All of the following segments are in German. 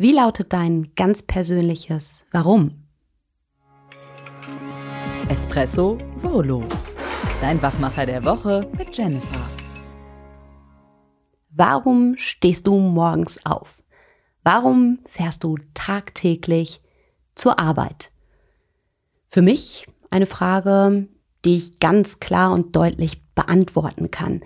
Wie lautet dein ganz persönliches Warum? Espresso Solo. Dein Wachmacher der Woche mit Jennifer. Warum stehst du morgens auf? Warum fährst du tagtäglich zur Arbeit? Für mich eine Frage, die ich ganz klar und deutlich beantworten kann.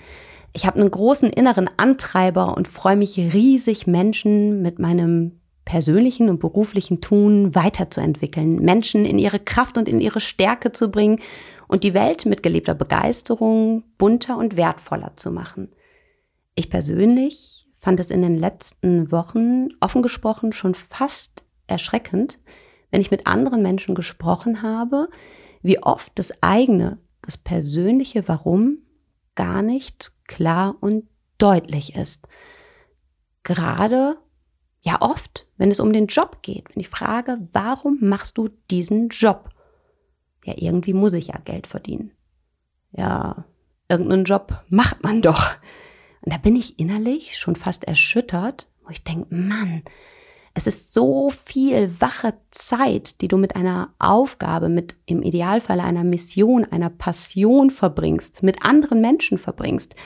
Ich habe einen großen inneren Antreiber und freue mich riesig, Menschen mit meinem persönlichen und beruflichen Tun weiterzuentwickeln, Menschen in ihre Kraft und in ihre Stärke zu bringen und die Welt mit gelebter Begeisterung bunter und wertvoller zu machen. Ich persönlich fand es in den letzten Wochen offen gesprochen schon fast erschreckend, wenn ich mit anderen Menschen gesprochen habe, wie oft das eigene, das persönliche Warum gar nicht klar und deutlich ist. Gerade, ja oft, wenn es um den Job geht, wenn ich frage, warum machst du diesen Job? Ja, irgendwie muss ich ja Geld verdienen. Ja, irgendeinen Job macht man doch. Und da bin ich innerlich schon fast erschüttert, wo ich denke, Mann, es ist so viel wache Zeit, die du mit einer Aufgabe, mit im Idealfall einer Mission, einer Passion verbringst, mit anderen Menschen verbringst.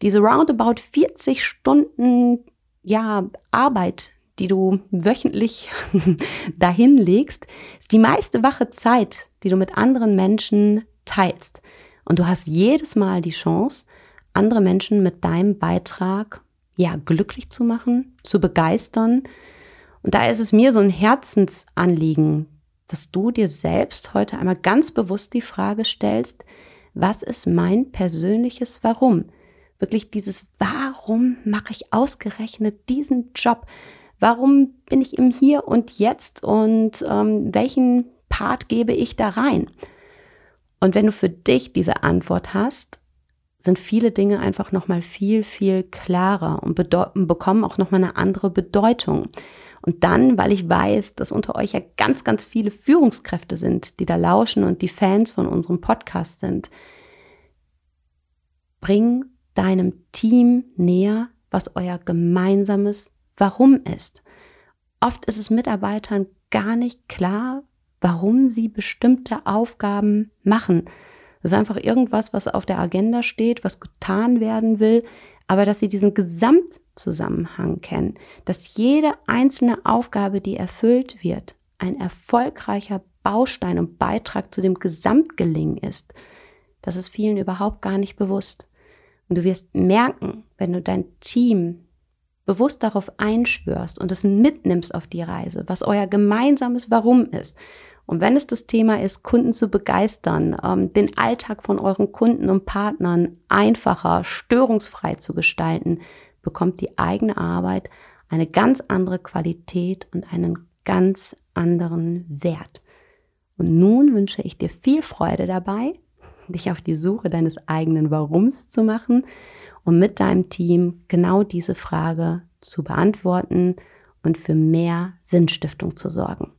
Diese roundabout 40 Stunden, ja, Arbeit, die du wöchentlich dahin legst, ist die meiste wache Zeit, die du mit anderen Menschen teilst. Und du hast jedes Mal die Chance, andere Menschen mit deinem Beitrag, ja, glücklich zu machen, zu begeistern, und da ist es mir so ein Herzensanliegen, dass du dir selbst heute einmal ganz bewusst die Frage stellst, was ist mein persönliches Warum? Wirklich dieses Warum mache ich ausgerechnet diesen Job? Warum bin ich im Hier und Jetzt und ähm, welchen Part gebe ich da rein? Und wenn du für dich diese Antwort hast, sind viele Dinge einfach nochmal viel, viel klarer und bekommen auch nochmal eine andere Bedeutung. Und dann, weil ich weiß, dass unter euch ja ganz, ganz viele Führungskräfte sind, die da lauschen und die Fans von unserem Podcast sind, bring deinem Team näher, was euer gemeinsames Warum ist. Oft ist es Mitarbeitern gar nicht klar, warum sie bestimmte Aufgaben machen. Das ist einfach irgendwas, was auf der Agenda steht, was getan werden will, aber dass sie diesen Gesamtzusammenhang kennen, dass jede einzelne Aufgabe, die erfüllt wird, ein erfolgreicher Baustein und Beitrag zu dem Gesamtgelingen ist, das ist vielen überhaupt gar nicht bewusst. Und du wirst merken, wenn du dein Team bewusst darauf einschwörst und es mitnimmst auf die Reise, was euer gemeinsames Warum ist und wenn es das Thema ist, Kunden zu begeistern, ähm, den Alltag von euren Kunden und Partnern einfacher, störungsfrei zu gestalten, bekommt die eigene Arbeit eine ganz andere Qualität und einen ganz anderen Wert. Und nun wünsche ich dir viel Freude dabei, dich auf die Suche deines eigenen Warums zu machen und mit deinem Team genau diese Frage zu beantworten und für mehr Sinnstiftung zu sorgen.